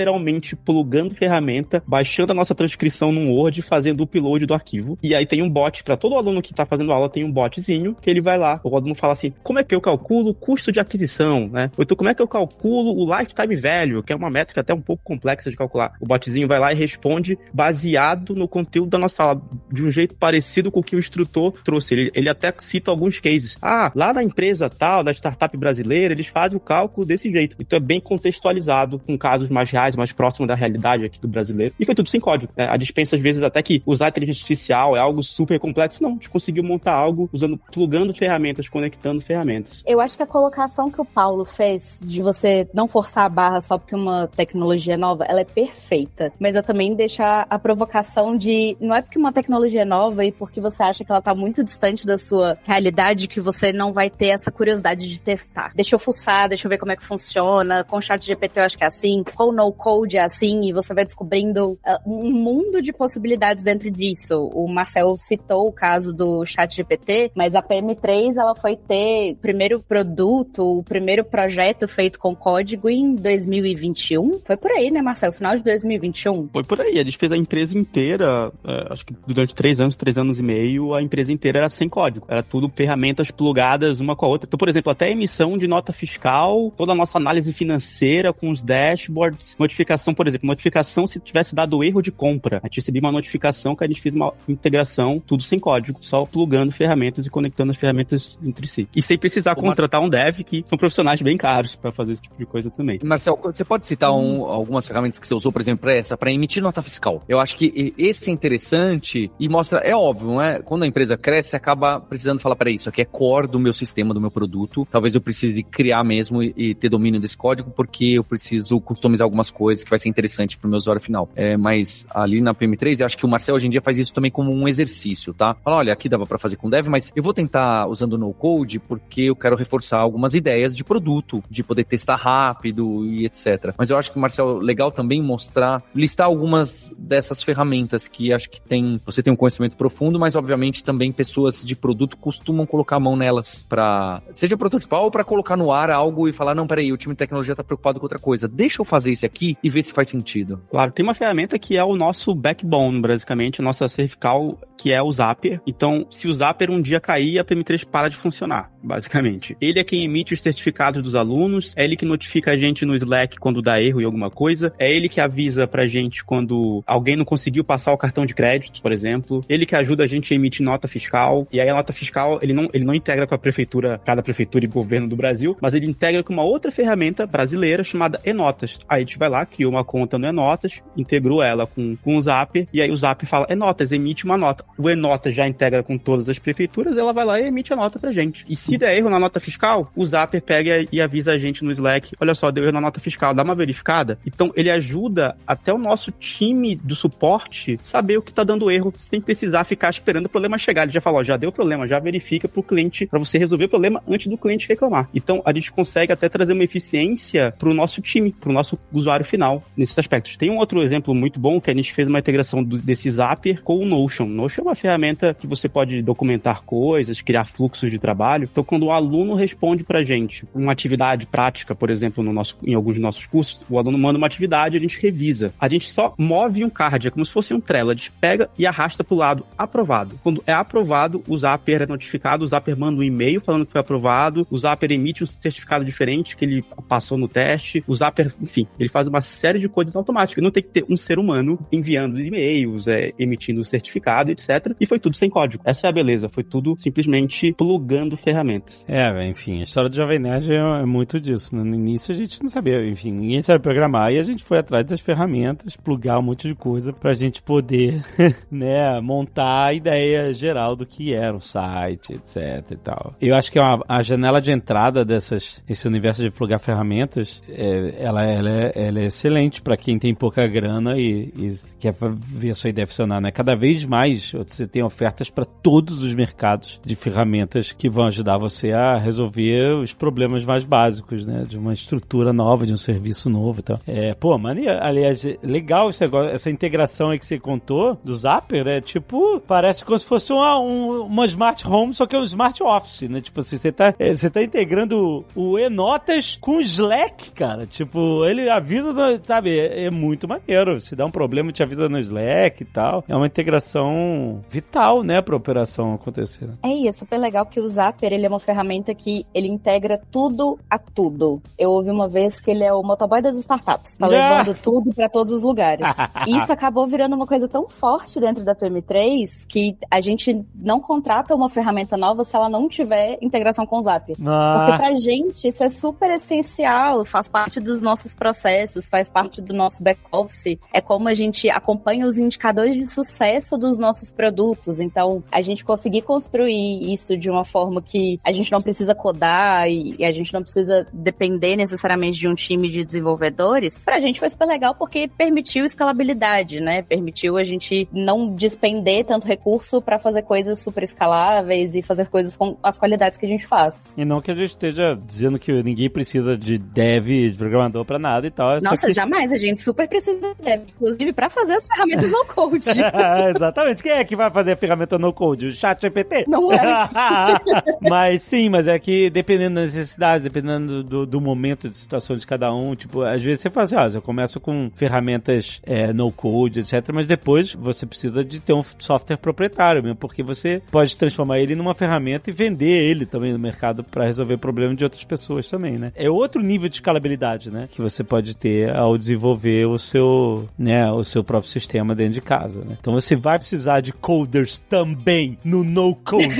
[SPEAKER 5] plugando ferramenta, baixando a nossa transcrição num Word fazendo o upload do arquivo. E aí tem um bot, para todo aluno que tá fazendo aula, tem um botzinho que ele vai lá. O aluno fala assim: como é que eu calculo o custo de aquisição, né? Ou então, como é que eu calculo o lifetime value, que é uma métrica até um pouco complexa de calcular. O botzinho vai lá e responde baseado no conteúdo da nossa aula, de um jeito parecido com o que o instrutor trouxe. Ele, ele até cita alguns cases. Ah, lá na empresa tal, da startup brasileira, eles fazem o cálculo desse jeito. Então é bem contextualizado, com casos mais reais, mais próximos da realidade aqui do brasileiro. E foi tudo sem código. Né? A dispensa, às vezes, até que usar inteligência artificial é algo super complexo. Não, a gente conseguiu montar algo usando, plugando ferramentas, conectando ferramentas.
[SPEAKER 4] Eu acho que a colocação que o Paulo fez de você não forçar a barra só porque uma tecnologia é nova, ela é perfeita. Mas eu também deixo a, a provocação de não é porque uma tecnologia é nova e porque você acha que ela tá muito distante da sua realidade que você não vai ter essa curiosidade de testar. Deixa eu fuçar, deixa eu ver como é que funciona. Com o chat GPT eu acho que é assim, com o no code é assim, e você vai descobrindo uh, um mundo de possibilidades dentro disso. O Marcel citou o caso do chat GPT, mas a PM3 ela foi ter o primeiro produto, o primeiro projeto feito com código em 2021. Foi por aí, né, Marcel? Final de 2021.
[SPEAKER 5] Foi por aí. A gente fez a empresa inteira, é, acho que durante três anos, três anos e meio, a empresa inteira era sem código. Era tudo ferramentas plugadas uma com a outra. Então, por exemplo, até a emissão de nota fiscal, toda a nossa análise financeira com os dashboards, notificação, por exemplo, notificação se tivesse dado erro de compra. A gente recebia uma notificação que a gente fez uma integração, tudo sem código, só plugando ferramentas e conectando as ferramentas entre si. E sem precisar contratar um dev, que são profissionais bem caros para fazer esse tipo de coisa também.
[SPEAKER 3] Marcel, você pode citar um, algumas ferramentas que você usou, por exemplo, para essa, para emitir nota fiscal? Eu acho que esse é interessante e mostra, é óbvio, não é? Quando a empresa cresce, você acaba precisando falar para isso aqui é core do meu sistema, do meu produto. Talvez eu precise criar mesmo e, e ter domínio desse código, porque eu preciso customizar algumas coisas que vai ser interessante para o meu usuário final. É, mas ali na PM3, eu acho que o Marcel hoje em dia faz isso também como um exercício, tá? Fala, olha, aqui dava para fazer com dev, mas eu vou tentar usando no code porque eu quero reforçar algumas ideias de produto, de poder testar rápido e etc. Mas eu acho que, Marcel, legal também mostrar, listar algumas dessas ferramentas que acho que tem, você tem um conhecimento profundo, mas obviamente também pessoas de produto costumam colocar a mão nelas para seja prototipar ou para colocar no ar algo e falar, não, peraí, o time de tecnologia tá preocupado com outra coisa. Deixa eu fazer isso aqui e ver se faz sentido.
[SPEAKER 5] Claro, tem uma ferramenta que é o nosso backbone, basicamente, a nossa cervical, que é o Zapier. Então, se o Zapier um dia cair, a PM3 para de funcionar, basicamente. Ele é quem emite os certificados dos alunos, é ele que notifica a gente no Slack quando dá erro em alguma coisa, é ele que avisa pra gente quando alguém não conseguiu passar o cartão de crédito, por exemplo, ele que ajuda a gente a emitir nota fiscal, e aí a nota fiscal, ele não, ele não integra com a prefeitura, cada prefeitura e governo do Brasil, mas ele integra com uma outra ferramenta brasileira chamada Enotas. Aí a gente vai lá, criou uma conta no Enotas, integrou ela com, com o Zap, e aí o Zap fala Enotas, emite uma nota. O Enotas já integra com todas as prefeituras, ela vai lá e emite a nota pra gente. E se der erro na nota fiscal, o Zapper pega e avisa a gente no Slack, olha só, deu erro na nota fiscal, dá uma verificada. Então ele ajuda até o nosso time do suporte saber o que tá dando erro, sem precisar ficar esperando o problema chegar. Ele já falou, já deu problema, já verifica pro cliente, para você resolver o problema antes do cliente reclamar. Então a gente consegue até trazer uma eficiência pro nosso time, pro nosso usuário final, nesses aspectos. Tem um outro exemplo muito bom que a gente fez uma integração do, desse Zapper com o Notion. Notion é uma ferramenta que você pode documentar coisas, criar fluxos de trabalho. Então quando o aluno responde pra gente uma atividade prática, por exemplo, no nosso, em alguns dos nossos cursos, o aluno manda uma atividade, a gente revisa. A gente só move um card, é como se fosse um Trello, a gente pega e arrasta pro lado aprovado. Quando é aprovado, o Zapper é notificado, o Zapper manda um e-mail falando que foi aprovado, o Zapper emite um certificado diferente que ele passou no teste, o Zapper, enfim, ele faz uma série de coisas automáticas. Não tem que ter um ser humano enviando e-mails, é, emitindo certificado, etc. E foi tudo sem código. Essa é a beleza, foi tudo simplesmente plugando ferramentas.
[SPEAKER 2] É, enfim, a história do Jovem Nerd é muito disso. Né? No início a gente não sabia, enfim, ninguém sabe programar e a gente foi atrás das ferramentas, plugar um monte de coisa pra gente poder, *laughs* né, montar a ideia geral do que era um site, etc e tal. Eu acho que é uma, a janela de entrada dessas, esse universo de plugar ferramentas, é, ela, ela, é, ela é excelente para quem tem pouca grana e, e quer ver a sua ideia funcionar, né? Cada vez mais você tem ofertas para todos os mercados de ferramentas que vão ajudar você a resolver os problemas mais básicos, né? De uma estrutura nova, de um serviço novo e tal. É, pô, mania, aliás, legal esse negócio, essa integração aí que você contou do Zapper, é tipo, parece como se fosse uma, um, uma smart home, só que é um smart office, né? Tipo assim, você tá, é, você tá integrando o E-Notas com o Slack, cara. Tipo, ele avisa, sabe, é, é muito maneiro. Se dá um problema, te avisa no no Slack e tal. É uma integração vital, né, pra operação acontecer.
[SPEAKER 4] É, e é super legal que o Zapier, ele é uma ferramenta que ele integra tudo a tudo. Eu ouvi uma vez que ele é o motoboy das startups, tá *laughs* levando tudo para todos os lugares. e *laughs* isso acabou virando uma coisa tão forte dentro da PM3 que a gente não contrata uma ferramenta nova se ela não tiver integração com o Zapier. Ah. Porque pra gente isso é super essencial, faz parte dos nossos processos, faz parte do nosso back-office. É como a gente acompanha os indicadores de sucesso dos nossos produtos. Então, a gente conseguir construir isso de uma forma que a gente não precisa codar e a gente não precisa depender necessariamente de um time de desenvolvedores, pra gente foi super legal porque permitiu escalabilidade, né? Permitiu a gente não despender tanto recurso para fazer coisas super escaláveis e fazer coisas com as qualidades que a gente faz.
[SPEAKER 2] E não que a gente esteja dizendo que ninguém precisa de dev, de programador para nada e tal.
[SPEAKER 4] É Nossa, jamais. A gente super precisa de dev, inclusive para fazer as ferramentas no code. *laughs*
[SPEAKER 2] Exatamente. Quem é que vai fazer a ferramenta no code? O chat GPT?
[SPEAKER 4] Não é. *laughs*
[SPEAKER 2] mas sim, mas é que dependendo da necessidade, dependendo do, do, momento de situação de cada um, tipo, às vezes você faz assim, ah, eu começo com ferramentas é, no code, etc, mas depois você precisa de ter um software proprietário mesmo, porque você pode transformar ele numa ferramenta e vender ele também no mercado para resolver problemas de outras pessoas também, né? É outro nível de escalabilidade, né, que você pode ter ao desenvolver o seu, né, o seu próprio sistema dentro de casa, né? Então você vai precisar de coders também no no code. *laughs*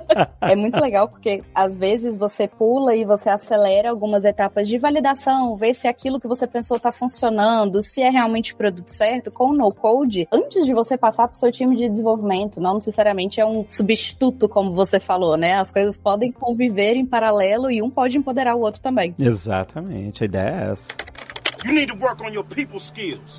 [SPEAKER 2] *laughs*
[SPEAKER 4] é muito legal porque às vezes você pula e você acelera algumas etapas de validação, ver se aquilo que você pensou está funcionando, se é realmente o produto certo com o no code, antes de você passar para o seu time de desenvolvimento, não necessariamente é um substituto como você falou, né? As coisas podem conviver em paralelo e um pode empoderar o outro também.
[SPEAKER 2] Exatamente, a ideia é essa. You need to work on your people
[SPEAKER 5] skills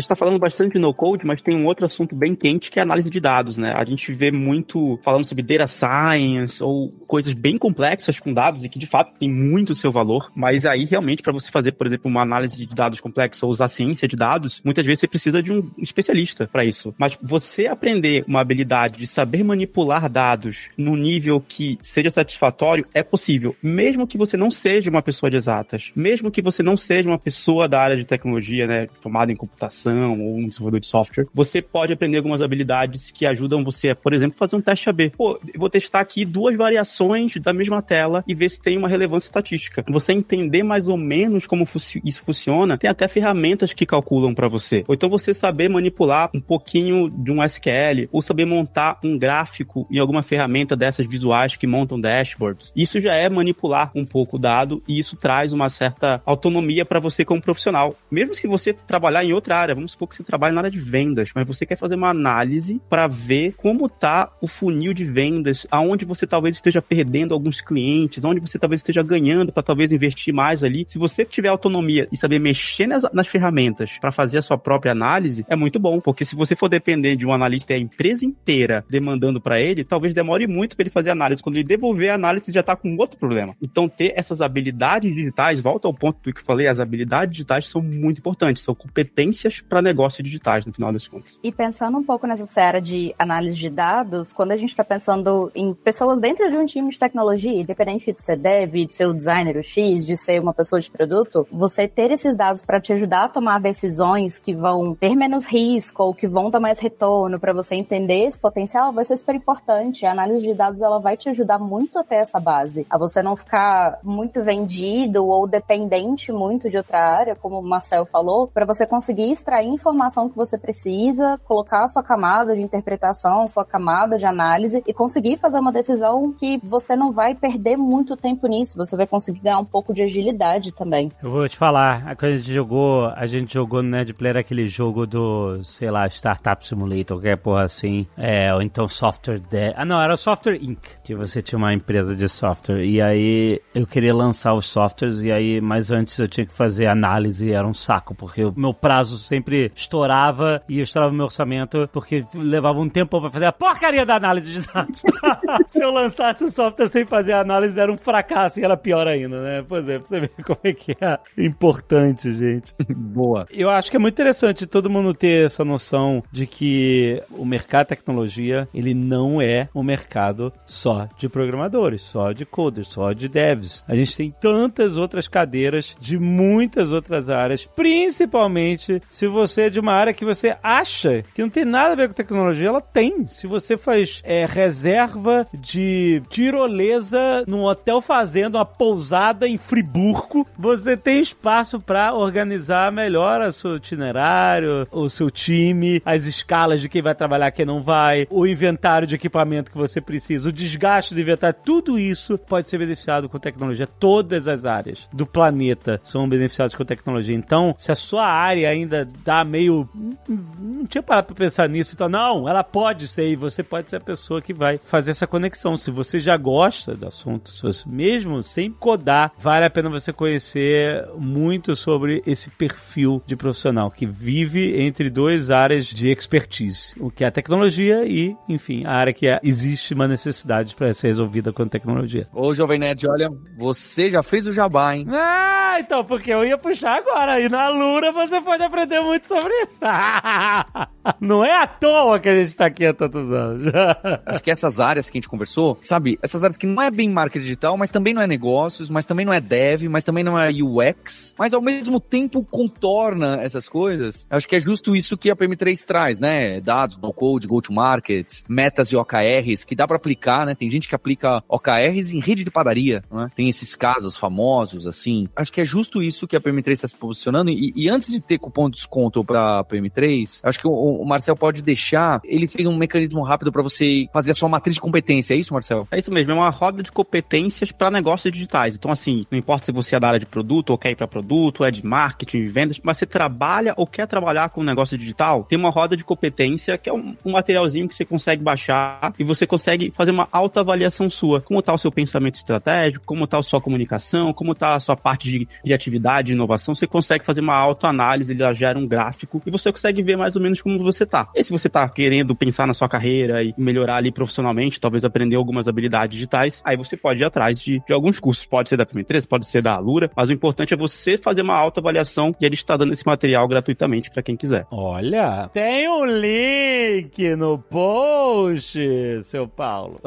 [SPEAKER 5] gente está falando bastante de no-code, mas tem um outro assunto bem quente que é a análise de dados, né? A gente vê muito falando sobre data science ou coisas bem complexas com dados e que de fato tem muito seu valor, mas aí realmente para você fazer, por exemplo, uma análise de dados complexa ou usar ciência de dados, muitas vezes você precisa de um especialista para isso. Mas você aprender uma habilidade de saber manipular dados num nível que seja satisfatório é possível, mesmo que você não seja uma pessoa de exatas, mesmo que você não seja uma pessoa da área de tecnologia, né, formada em computação ou um desenvolvedor de software, você pode aprender algumas habilidades que ajudam você por exemplo, fazer um teste AB. Pô, eu vou testar aqui duas variações da mesma tela e ver se tem uma relevância estatística. Você entender mais ou menos como isso funciona, tem até ferramentas que calculam para você. Ou então você saber manipular um pouquinho de um SQL, ou saber montar um gráfico em alguma ferramenta dessas visuais que montam dashboards. Isso já é manipular um pouco o dado e isso traz uma certa autonomia para você como profissional. Mesmo que você trabalhar em outra área, vamos supor que você trabalha na área de vendas, mas você quer fazer uma análise para ver como tá o funil de vendas, aonde você talvez esteja perdendo alguns clientes, onde você talvez esteja ganhando para talvez investir mais ali. Se você tiver autonomia e saber mexer nas, nas ferramentas para fazer a sua própria análise, é muito bom, porque se você for depender de um analista a empresa inteira demandando para ele, talvez demore muito para ele fazer a análise. Quando ele devolver a análise, já tá com outro problema. Então, ter essas habilidades digitais, volta ao ponto do que eu falei, as habilidades digitais são muito importantes, são competências para negócios digitais, no final das contas.
[SPEAKER 4] E pensando um pouco nessa série de análise de dados, quando a gente está pensando em pessoas dentro de um time de tecnologia, independente de ser dev, de ser o designer o X, de ser uma pessoa de produto, você ter esses dados para te ajudar a tomar decisões que vão ter menos risco ou que vão dar mais retorno para você entender esse potencial vai ser super importante. A análise de dados ela vai te ajudar muito a ter essa base, a você não ficar muito vendido ou dependente muito de outra área, como o Marcel falou, para você conseguir extrair informação que você precisa, colocar a sua camada de interpretação, sua camada de análise e conseguir fazer uma decisão que você não vai perder muito tempo nisso, você vai conseguir ganhar um pouco de agilidade também.
[SPEAKER 2] Eu vou te falar, quando a gente jogou, a gente jogou no Netplayer aquele jogo do, sei lá, Startup Simulator, qualquer porra assim, é, ou então Software. Ah, não, era o Software Inc., que você tinha uma empresa de software, e aí eu queria lançar os softwares, e aí, mas antes eu tinha que fazer análise, era um saco, porque o meu prazo sempre sempre estourava e estourava meu orçamento porque levava um tempo para fazer a porcaria da análise de dados. *laughs* Se eu lançasse o software sem fazer a análise, era um fracasso e era pior ainda, né? Pois é, pra você ver *laughs* como é que é importante, gente. *laughs*
[SPEAKER 3] Boa.
[SPEAKER 2] Eu acho que é muito interessante todo mundo ter essa noção de que o mercado de tecnologia, ele não é um mercado só de programadores, só de coders, só de devs. A gente tem tantas outras cadeiras de muitas outras áreas, principalmente se você é de uma área que você acha que não tem nada a ver com tecnologia, ela tem. Se você faz é, reserva de tirolesa num hotel fazendo uma pousada em Friburgo, você tem espaço para organizar melhor o seu itinerário, o seu time, as escalas de quem vai trabalhar, quem não vai, o inventário de equipamento que você precisa, o desgaste do inventário, tudo isso pode ser beneficiado com tecnologia. Todas as áreas do planeta são beneficiadas com tecnologia. Então, se a sua área ainda dá meio. Não tinha parado pra pensar nisso, então, não, ela pode ser, e você pode ser a pessoa que vai fazer essa conexão. Se você já gosta do assunto, se você, mesmo sem codar, vale a pena você conhecer muito sobre esse perfil de profissional que vive entre duas áreas de expertise, o que é a tecnologia e, enfim, a área que é, existe uma necessidade para ser resolvida com a tecnologia.
[SPEAKER 3] Ô, Jovem Nerd, olha, você já fez o jabá, hein?
[SPEAKER 2] Ah, então, porque eu ia puxar agora. E na Lura você pode aprender muito sobre isso. *laughs* Não é à toa que a gente tá aqui há tantos anos. *laughs*
[SPEAKER 3] Acho que essas áreas que a gente conversou, sabe, essas áreas que não é bem marketing digital, mas também não é negócios, mas também não é dev, mas também não é UX, mas ao mesmo tempo contorna essas coisas. Acho que é justo isso que a PM3 traz, né? Dados, no code, go to market, metas e OKRs, que dá para aplicar, né? Tem gente que aplica OKRs em rede de padaria, né? Tem esses casos famosos, assim. Acho que é justo isso que a PM3 está se posicionando. E, e, antes de ter cupom de desconto para PM3, acho que o, o, Marcel pode deixar. Ele fez um mecanismo rápido para você fazer a sua matriz de competência. É isso, Marcel?
[SPEAKER 5] É isso mesmo. É uma roda de competências para negócios digitais. Então, assim, não importa se você é da área de produto ou quer ir para produto, é de marketing, vendas, mas você trabalha ou quer trabalhar com um negócio digital, tem uma roda de competência que é um, um materialzinho que você consegue baixar e você consegue fazer uma autoavaliação sua. Como está o seu pensamento estratégico, como está a sua comunicação, como está a sua parte de criatividade, de inovação, você consegue fazer uma autoanálise, ele gera gráfico e você consegue ver mais ou menos como você tá. E se você tá querendo pensar na sua carreira e melhorar ali profissionalmente, talvez aprender algumas habilidades digitais, aí você pode ir atrás de, de alguns cursos. Pode ser da PM3, pode ser da Alura, mas o importante é você fazer uma autoavaliação e ele está dando esse material gratuitamente para quem quiser.
[SPEAKER 2] Olha, tem um link no post, seu Paulo.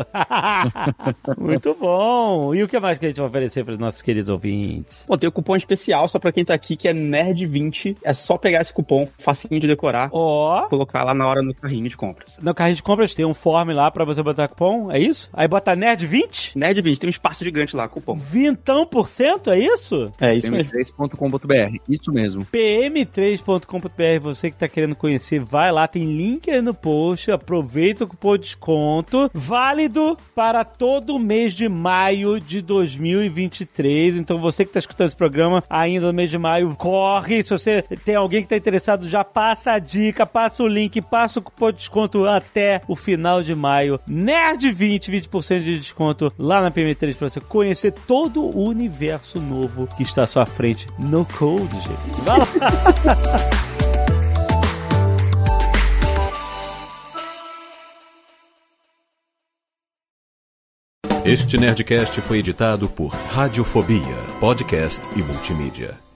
[SPEAKER 2] *laughs* Muito bom. E o que mais que a gente vai oferecer para os nossos queridos ouvintes?
[SPEAKER 5] Pô, tem o cupom especial só para quem tá aqui que é nerd20. É só pegar esse cupom, facinho de decorar.
[SPEAKER 2] Ó.
[SPEAKER 5] Oh. Colocar lá na hora no carrinho de compras.
[SPEAKER 2] No carrinho de compras tem um form lá para você botar cupom, é isso? Aí bota nerd20?
[SPEAKER 5] Nerd20, tem um espaço gigante lá, cupom.
[SPEAKER 2] Vintão por cento, é isso?
[SPEAKER 3] É isso mesmo. pm3.com.br, isso mesmo.
[SPEAKER 2] pm3.com.br, você que tá querendo conhecer, vai lá, tem link aí no post, aproveita o cupom de desconto, válido para todo mês de maio de 2023. Então você que tá escutando esse programa ainda no mês de maio, corre. Se você tem alguém que tá interessado, já passa a dica, passa o link, passa o cupom de desconto até o final de maio. Nerd20, 20% de desconto lá na PM3 para você conhecer todo o universo novo que está à sua frente no Code, gente. Vai lá!
[SPEAKER 1] Este Nerdcast foi editado por Radiofobia, podcast e multimídia.